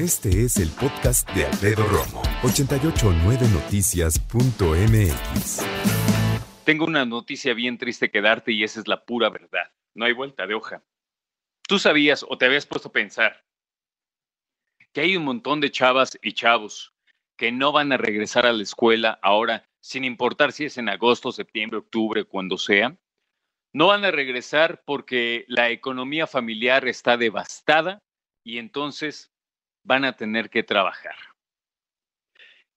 Este es el podcast de Alfredo Romo, 889noticias.mx. Tengo una noticia bien triste que darte y esa es la pura verdad. No hay vuelta de hoja. Tú sabías o te habías puesto a pensar que hay un montón de chavas y chavos que no van a regresar a la escuela ahora, sin importar si es en agosto, septiembre, octubre, cuando sea. No van a regresar porque la economía familiar está devastada y entonces van a tener que trabajar.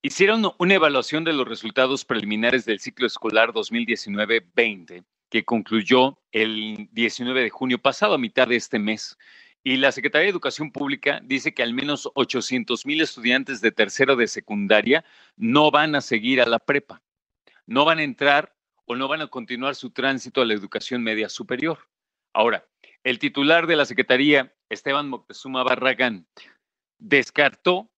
Hicieron una evaluación de los resultados preliminares del ciclo escolar 2019-20, que concluyó el 19 de junio pasado, a mitad de este mes. Y la Secretaría de Educación Pública dice que al menos 800 mil estudiantes de tercero de secundaria no van a seguir a la prepa, no van a entrar o no van a continuar su tránsito a la educación media superior. Ahora, el titular de la Secretaría, Esteban Moctezuma Barragán, descartó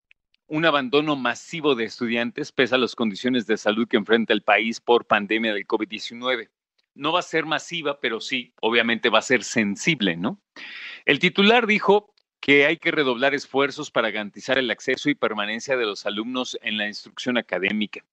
un abandono masivo de estudiantes pese a las condiciones de salud que enfrenta el país por pandemia del COVID-19. No va a ser masiva, pero sí, obviamente va a ser sensible, ¿no? El titular dijo que hay que redoblar esfuerzos para garantizar el acceso y permanencia de los alumnos en la instrucción académica.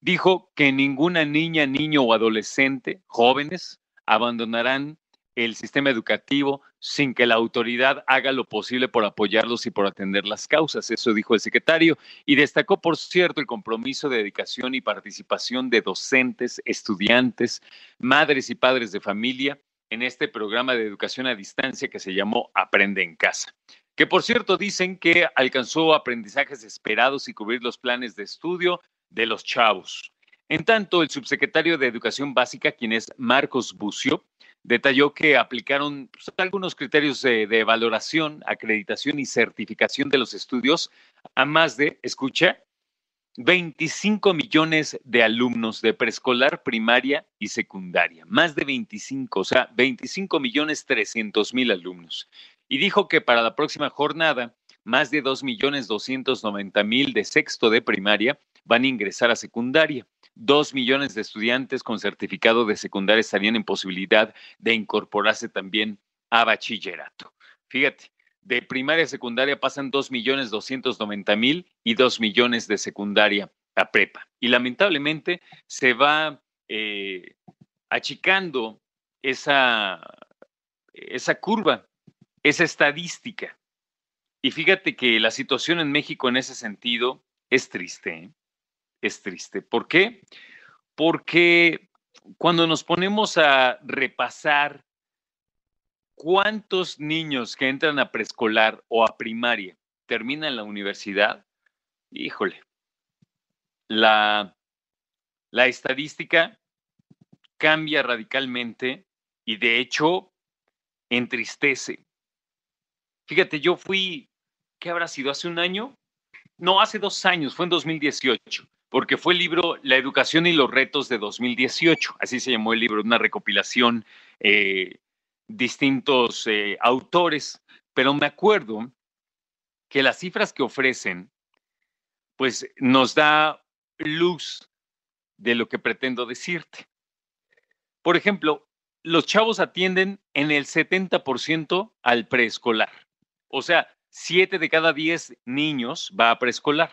Dijo que ninguna niña, niño o adolescente, jóvenes, abandonarán el sistema educativo sin que la autoridad haga lo posible por apoyarlos y por atender las causas. Eso dijo el secretario y destacó, por cierto, el compromiso de dedicación y participación de docentes, estudiantes, madres y padres de familia en este programa de educación a distancia que se llamó Aprende en casa. Que por cierto dicen que alcanzó aprendizajes esperados y cubrir los planes de estudio de los chavos. En tanto, el subsecretario de Educación Básica, quien es Marcos Bucio, detalló que aplicaron pues, algunos criterios de, de, valoración, acreditación y certificación de los estudios a más de, escucha, 25 millones de alumnos de preescolar, primaria y secundaria. Más de 25, o sea, 25 millones 300 mil alumnos. Y dijo que para la próxima jornada, más de 2 millones 290 mil de sexto de primaria van a ingresar a secundaria. Dos millones de estudiantes con certificado de secundaria estarían en posibilidad de incorporarse también a bachillerato. Fíjate, de primaria a secundaria pasan dos millones doscientos noventa mil y dos millones de secundaria a prepa. Y lamentablemente se va eh, achicando esa, esa curva, esa estadística. Y fíjate que la situación en México en ese sentido es triste. ¿eh? Es triste. ¿Por qué? Porque cuando nos ponemos a repasar cuántos niños que entran a preescolar o a primaria terminan la universidad, híjole, la, la estadística cambia radicalmente y de hecho entristece. Fíjate, yo fui, ¿qué habrá sido? ¿Hace un año? No, hace dos años, fue en 2018 porque fue el libro La educación y los retos de 2018, así se llamó el libro, una recopilación, eh, distintos eh, autores, pero me acuerdo que las cifras que ofrecen, pues nos da luz de lo que pretendo decirte. Por ejemplo, los chavos atienden en el 70% al preescolar. O sea, 7 de cada 10 niños va a preescolar.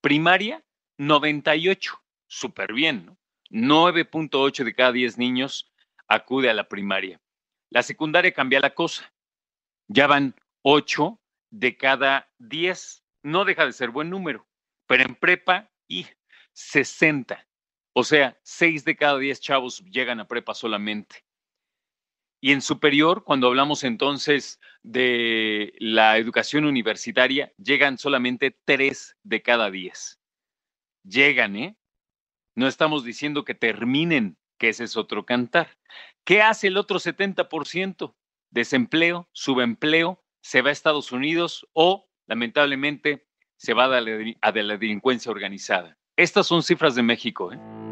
Primaria, 98, súper bien, ¿no? 9.8 de cada 10 niños acude a la primaria. La secundaria cambia la cosa. Ya van 8 de cada 10. No deja de ser buen número, pero en prepa y 60. O sea, 6 de cada 10 chavos llegan a prepa solamente. Y en superior, cuando hablamos entonces de la educación universitaria, llegan solamente 3 de cada 10 llegan, ¿eh? No estamos diciendo que terminen, que ese es otro cantar. ¿Qué hace el otro 70%? Desempleo, subempleo, se va a Estados Unidos o, lamentablemente, se va a la, delincuencia organizada. Estas son cifras de México. ¿eh?